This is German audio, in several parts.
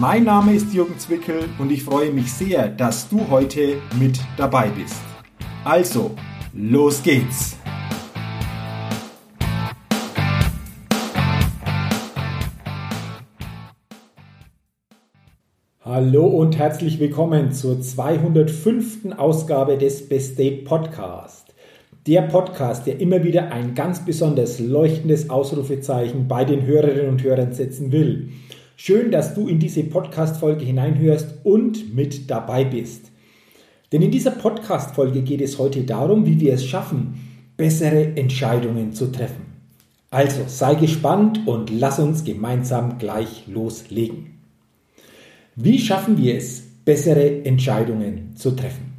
Mein Name ist Jürgen Zwickel und ich freue mich sehr, dass du heute mit dabei bist. Also, los geht's! Hallo und herzlich willkommen zur 205. Ausgabe des Best Date Podcast. Der Podcast, der immer wieder ein ganz besonders leuchtendes Ausrufezeichen bei den Hörerinnen und Hörern setzen will. Schön, dass du in diese Podcast-Folge hineinhörst und mit dabei bist. Denn in dieser Podcast-Folge geht es heute darum, wie wir es schaffen, bessere Entscheidungen zu treffen. Also sei gespannt und lass uns gemeinsam gleich loslegen. Wie schaffen wir es, bessere Entscheidungen zu treffen?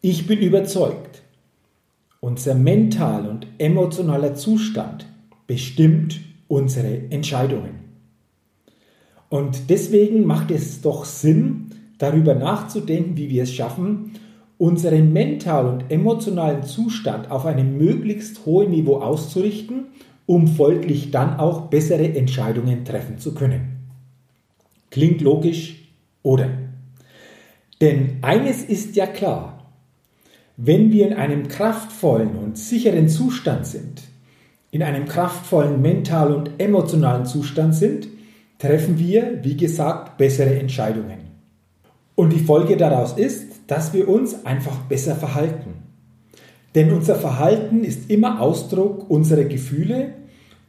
Ich bin überzeugt, unser mental und emotionaler Zustand bestimmt unsere Entscheidungen. Und deswegen macht es doch Sinn, darüber nachzudenken, wie wir es schaffen, unseren mentalen und emotionalen Zustand auf einem möglichst hohen Niveau auszurichten, um folglich dann auch bessere Entscheidungen treffen zu können. Klingt logisch, oder? Denn eines ist ja klar, wenn wir in einem kraftvollen und sicheren Zustand sind, in einem kraftvollen mentalen und emotionalen Zustand sind, treffen wir, wie gesagt, bessere Entscheidungen. Und die Folge daraus ist, dass wir uns einfach besser verhalten. Denn unser Verhalten ist immer Ausdruck unserer Gefühle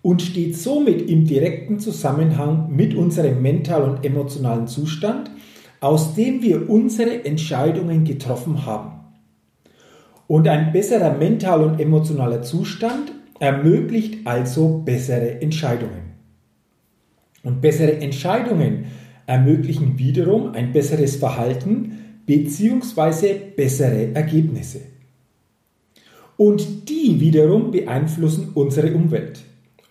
und steht somit im direkten Zusammenhang mit unserem mentalen und emotionalen Zustand, aus dem wir unsere Entscheidungen getroffen haben. Und ein besserer mental und emotionaler Zustand ermöglicht also bessere Entscheidungen. Und bessere Entscheidungen ermöglichen wiederum ein besseres Verhalten bzw. bessere Ergebnisse. Und die wiederum beeinflussen unsere Umwelt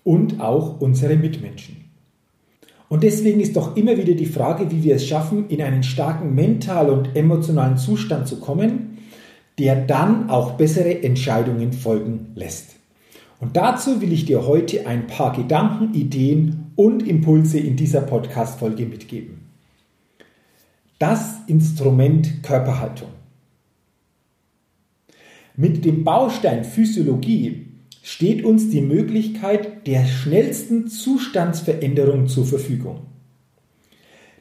und auch unsere Mitmenschen. Und deswegen ist doch immer wieder die Frage, wie wir es schaffen, in einen starken mentalen und emotionalen Zustand zu kommen, der dann auch bessere Entscheidungen folgen lässt. Und dazu will ich dir heute ein paar Gedanken, Ideen und Impulse in dieser Podcast-Folge mitgeben. Das Instrument Körperhaltung. Mit dem Baustein Physiologie steht uns die Möglichkeit der schnellsten Zustandsveränderung zur Verfügung.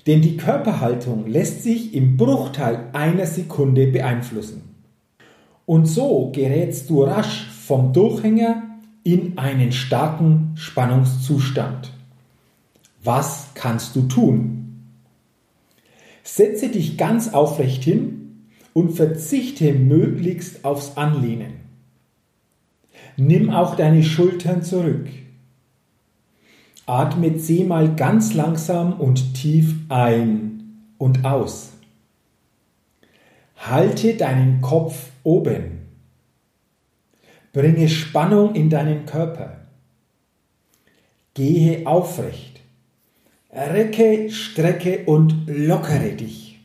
Denn die Körperhaltung lässt sich im Bruchteil einer Sekunde beeinflussen. Und so gerätst du rasch vom Durchhänger in einen starken Spannungszustand. Was kannst du tun? Setze dich ganz aufrecht hin und verzichte möglichst aufs Anlehnen. Nimm auch deine Schultern zurück. Atme zehnmal ganz langsam und tief ein und aus. Halte deinen Kopf oben. Bringe Spannung in deinen Körper. Gehe aufrecht. Recke, strecke und lockere dich.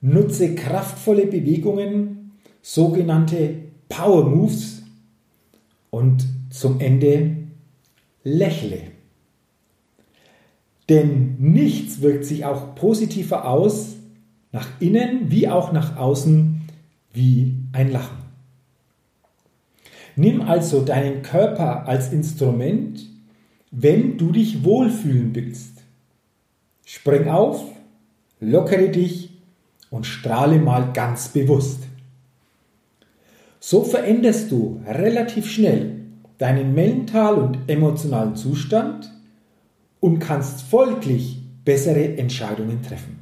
Nutze kraftvolle Bewegungen, sogenannte Power Moves und zum Ende lächle. Denn nichts wirkt sich auch positiver aus, nach innen wie auch nach außen, wie ein Lachen. Nimm also deinen Körper als Instrument, wenn du dich wohlfühlen willst. Spring auf, lockere dich und strahle mal ganz bewusst. So veränderst du relativ schnell deinen mental und emotionalen Zustand und kannst folglich bessere Entscheidungen treffen.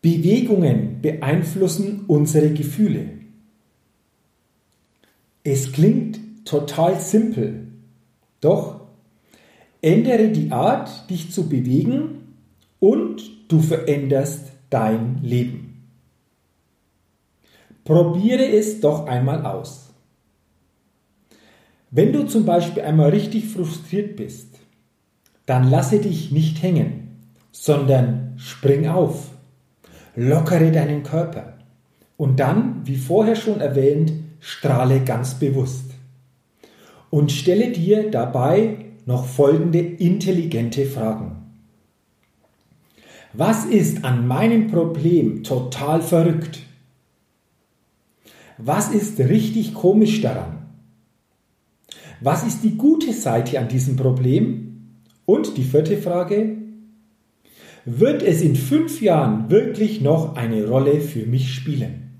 Bewegungen beeinflussen unsere Gefühle. Es klingt total simpel, doch Ändere die Art, dich zu bewegen und du veränderst dein Leben. Probiere es doch einmal aus. Wenn du zum Beispiel einmal richtig frustriert bist, dann lasse dich nicht hängen, sondern spring auf, lockere deinen Körper und dann, wie vorher schon erwähnt, strahle ganz bewusst. Und stelle dir dabei noch folgende intelligente Fragen. Was ist an meinem Problem total verrückt? Was ist richtig komisch daran? Was ist die gute Seite an diesem Problem? Und die vierte Frage, wird es in fünf Jahren wirklich noch eine Rolle für mich spielen?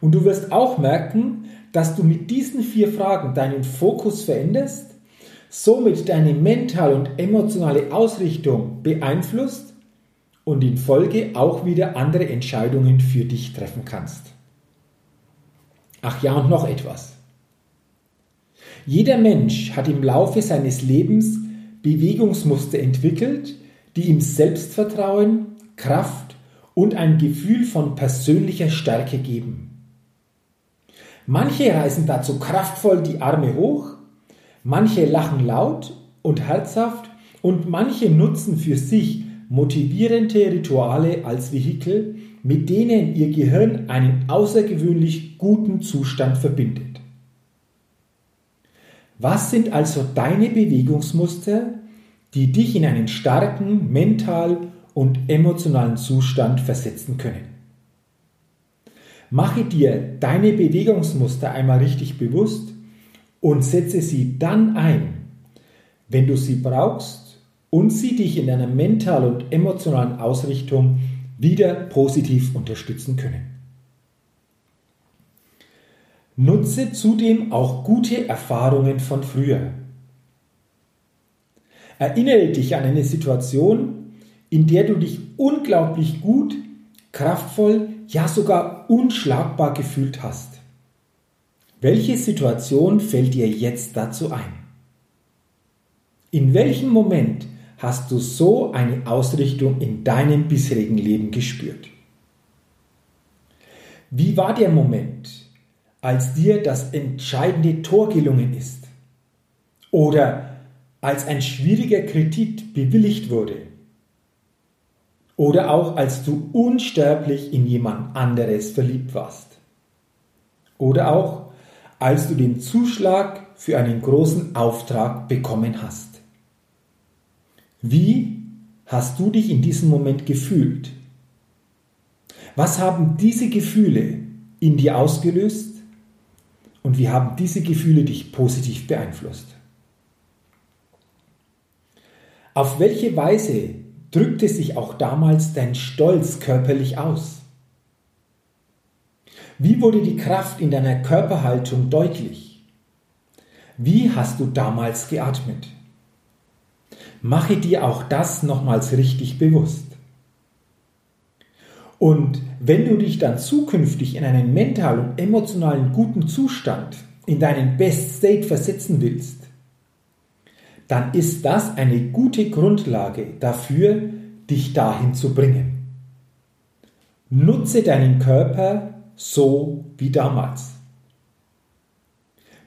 Und du wirst auch merken, dass du mit diesen vier Fragen deinen Fokus veränderst, somit deine mentale und emotionale Ausrichtung beeinflusst und in Folge auch wieder andere Entscheidungen für dich treffen kannst. Ach ja, und noch etwas. Jeder Mensch hat im Laufe seines Lebens Bewegungsmuster entwickelt, die ihm Selbstvertrauen, Kraft und ein Gefühl von persönlicher Stärke geben. Manche reißen dazu kraftvoll die Arme hoch, manche lachen laut und herzhaft und manche nutzen für sich motivierende Rituale als Vehikel, mit denen ihr Gehirn einen außergewöhnlich guten Zustand verbindet. Was sind also deine Bewegungsmuster, die dich in einen starken mental und emotionalen Zustand versetzen können? Mache dir deine Bewegungsmuster einmal richtig bewusst und setze sie dann ein, wenn du sie brauchst und sie dich in deiner mentalen und emotionalen Ausrichtung wieder positiv unterstützen können. Nutze zudem auch gute Erfahrungen von früher. Erinnere dich an eine Situation, in der du dich unglaublich gut, kraftvoll ja sogar unschlagbar gefühlt hast. Welche Situation fällt dir jetzt dazu ein? In welchem Moment hast du so eine Ausrichtung in deinem bisherigen Leben gespürt? Wie war der Moment, als dir das entscheidende Tor gelungen ist? Oder als ein schwieriger Kredit bewilligt wurde? Oder auch als du unsterblich in jemand anderes verliebt warst. Oder auch als du den Zuschlag für einen großen Auftrag bekommen hast. Wie hast du dich in diesem Moment gefühlt? Was haben diese Gefühle in dir ausgelöst und wie haben diese Gefühle dich positiv beeinflusst? Auf welche Weise drückte sich auch damals dein Stolz körperlich aus? Wie wurde die Kraft in deiner Körperhaltung deutlich? Wie hast du damals geatmet? Mache dir auch das nochmals richtig bewusst. Und wenn du dich dann zukünftig in einen mental und emotionalen guten Zustand, in deinen Best State versetzen willst, dann ist das eine gute Grundlage dafür, dich dahin zu bringen. Nutze deinen Körper so wie damals.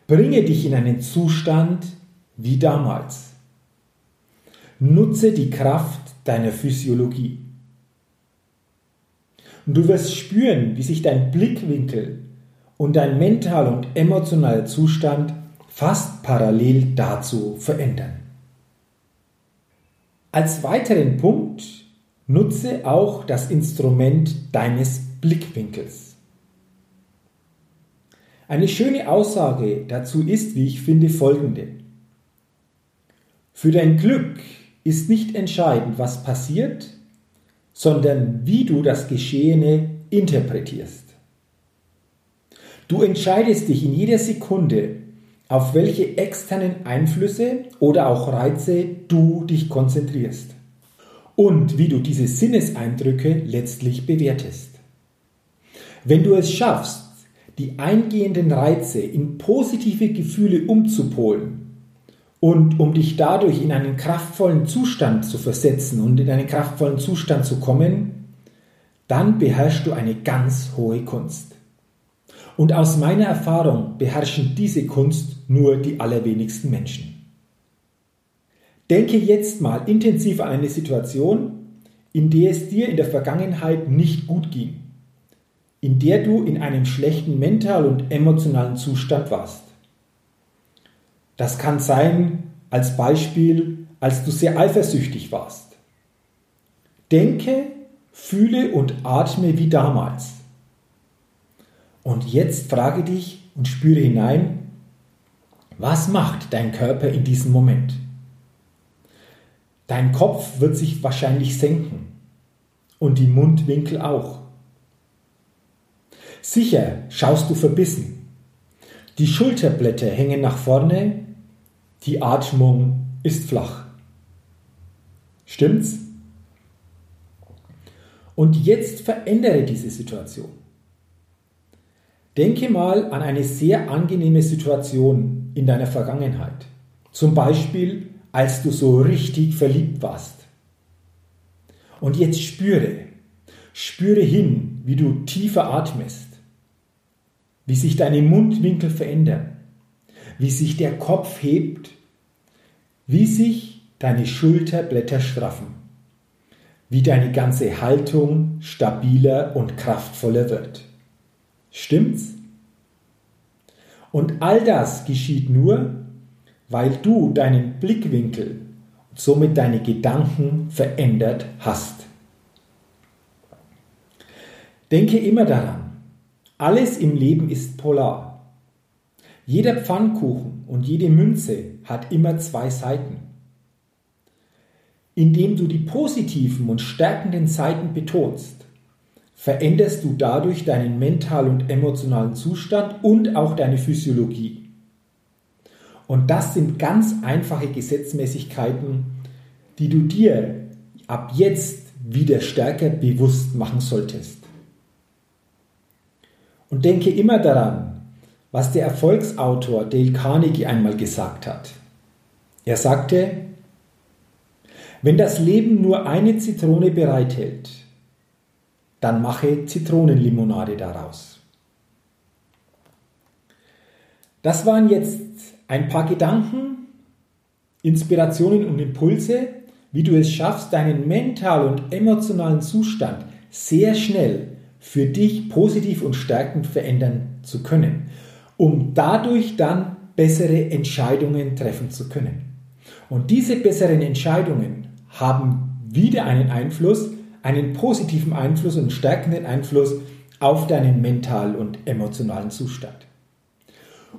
Bringe dich in einen Zustand wie damals. Nutze die Kraft deiner Physiologie. Und du wirst spüren, wie sich dein Blickwinkel und dein mentaler und emotionaler Zustand fast parallel dazu verändern. Als weiteren Punkt nutze auch das Instrument deines Blickwinkels. Eine schöne Aussage dazu ist, wie ich finde, folgende. Für dein Glück ist nicht entscheidend, was passiert, sondern wie du das Geschehene interpretierst. Du entscheidest dich in jeder Sekunde, auf welche externen Einflüsse oder auch Reize du dich konzentrierst und wie du diese Sinneseindrücke letztlich bewertest. Wenn du es schaffst, die eingehenden Reize in positive Gefühle umzupolen und um dich dadurch in einen kraftvollen Zustand zu versetzen und in einen kraftvollen Zustand zu kommen, dann beherrschst du eine ganz hohe Kunst. Und aus meiner Erfahrung beherrschen diese Kunst nur die allerwenigsten Menschen. Denke jetzt mal intensiv an eine Situation, in der es dir in der Vergangenheit nicht gut ging, in der du in einem schlechten mental und emotionalen Zustand warst. Das kann sein als Beispiel, als du sehr eifersüchtig warst. Denke, fühle und atme wie damals. Und jetzt frage dich und spüre hinein, was macht dein Körper in diesem Moment? Dein Kopf wird sich wahrscheinlich senken und die Mundwinkel auch. Sicher schaust du verbissen. Die Schulterblätter hängen nach vorne, die Atmung ist flach. Stimmt's? Und jetzt verändere diese Situation. Denke mal an eine sehr angenehme Situation in deiner Vergangenheit. Zum Beispiel, als du so richtig verliebt warst. Und jetzt spüre, spüre hin, wie du tiefer atmest, wie sich deine Mundwinkel verändern, wie sich der Kopf hebt, wie sich deine Schulterblätter straffen, wie deine ganze Haltung stabiler und kraftvoller wird. Stimmt's? Und all das geschieht nur, weil du deinen Blickwinkel und somit deine Gedanken verändert hast. Denke immer daran, alles im Leben ist polar. Jeder Pfannkuchen und jede Münze hat immer zwei Seiten. Indem du die positiven und stärkenden Seiten betonst, veränderst du dadurch deinen mentalen und emotionalen Zustand und auch deine Physiologie. Und das sind ganz einfache Gesetzmäßigkeiten, die du dir ab jetzt wieder stärker bewusst machen solltest. Und denke immer daran, was der Erfolgsautor Dale Carnegie einmal gesagt hat. Er sagte, wenn das Leben nur eine Zitrone bereithält, dann mache Zitronenlimonade daraus. Das waren jetzt ein paar Gedanken, Inspirationen und Impulse, wie du es schaffst, deinen mentalen und emotionalen Zustand sehr schnell für dich positiv und stärkend verändern zu können, um dadurch dann bessere Entscheidungen treffen zu können. Und diese besseren Entscheidungen haben wieder einen Einfluss einen positiven Einfluss und stärkenden Einfluss auf deinen mentalen und emotionalen Zustand.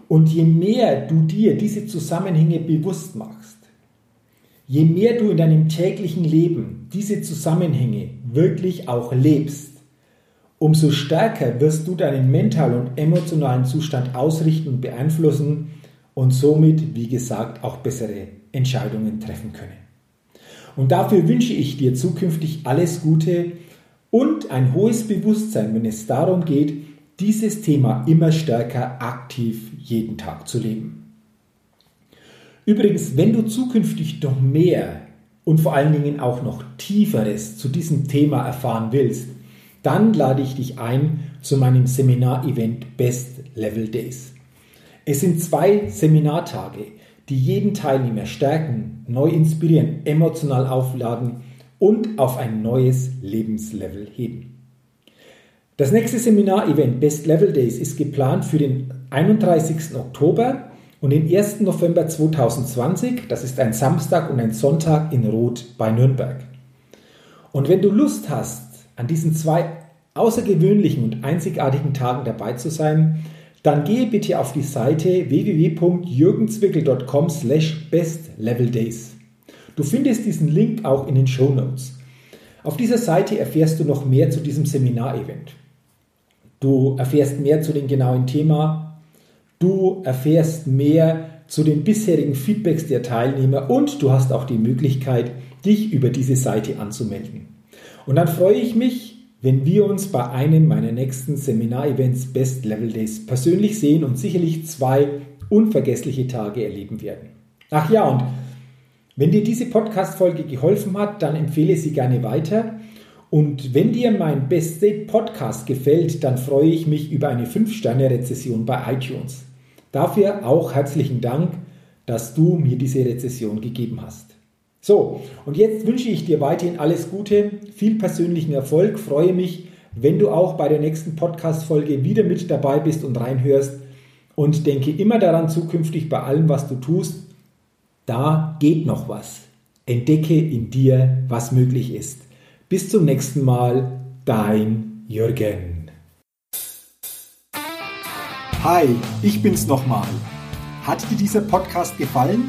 Und je mehr du dir diese Zusammenhänge bewusst machst, je mehr du in deinem täglichen Leben diese Zusammenhänge wirklich auch lebst, umso stärker wirst du deinen mentalen und emotionalen Zustand ausrichten und beeinflussen und somit, wie gesagt, auch bessere Entscheidungen treffen können. Und dafür wünsche ich dir zukünftig alles Gute und ein hohes Bewusstsein, wenn es darum geht, dieses Thema immer stärker aktiv jeden Tag zu leben. Übrigens, wenn du zukünftig noch mehr und vor allen Dingen auch noch tieferes zu diesem Thema erfahren willst, dann lade ich dich ein zu meinem Seminar-Event Best Level Days. Es sind zwei Seminartage, die jeden Teilnehmer stärken, neu inspirieren, emotional aufladen und auf ein neues Lebenslevel heben. Das nächste Seminar-Event Best Level Days ist geplant für den 31. Oktober und den 1. November 2020. Das ist ein Samstag und ein Sonntag in Rot bei Nürnberg. Und wenn du Lust hast, an diesen zwei außergewöhnlichen und einzigartigen Tagen dabei zu sein, dann gehe bitte auf die Seite www.jürgenzwickel.com slash bestleveldays. Du findest diesen Link auch in den Show Notes. Auf dieser Seite erfährst du noch mehr zu diesem Seminarevent. Du erfährst mehr zu dem genauen Thema, du erfährst mehr zu den bisherigen Feedbacks der Teilnehmer und du hast auch die Möglichkeit, dich über diese Seite anzumelden. Und dann freue ich mich, wenn wir uns bei einem meiner nächsten Seminarevents Best Level Days persönlich sehen und sicherlich zwei unvergessliche Tage erleben werden. Ach ja, und wenn dir diese Podcast-Folge geholfen hat, dann empfehle sie gerne weiter Und wenn dir mein Best State Podcast gefällt, dann freue ich mich über eine 5-Sterne-Rezession bei iTunes. Dafür auch herzlichen Dank, dass du mir diese Rezession gegeben hast. So, und jetzt wünsche ich dir weiterhin alles Gute, viel persönlichen Erfolg, freue mich, wenn du auch bei der nächsten Podcast-Folge wieder mit dabei bist und reinhörst und denke immer daran zukünftig bei allem, was du tust, da geht noch was. Entdecke in dir, was möglich ist. Bis zum nächsten Mal, dein Jürgen. Hi, ich bin's nochmal. Hat dir dieser Podcast gefallen?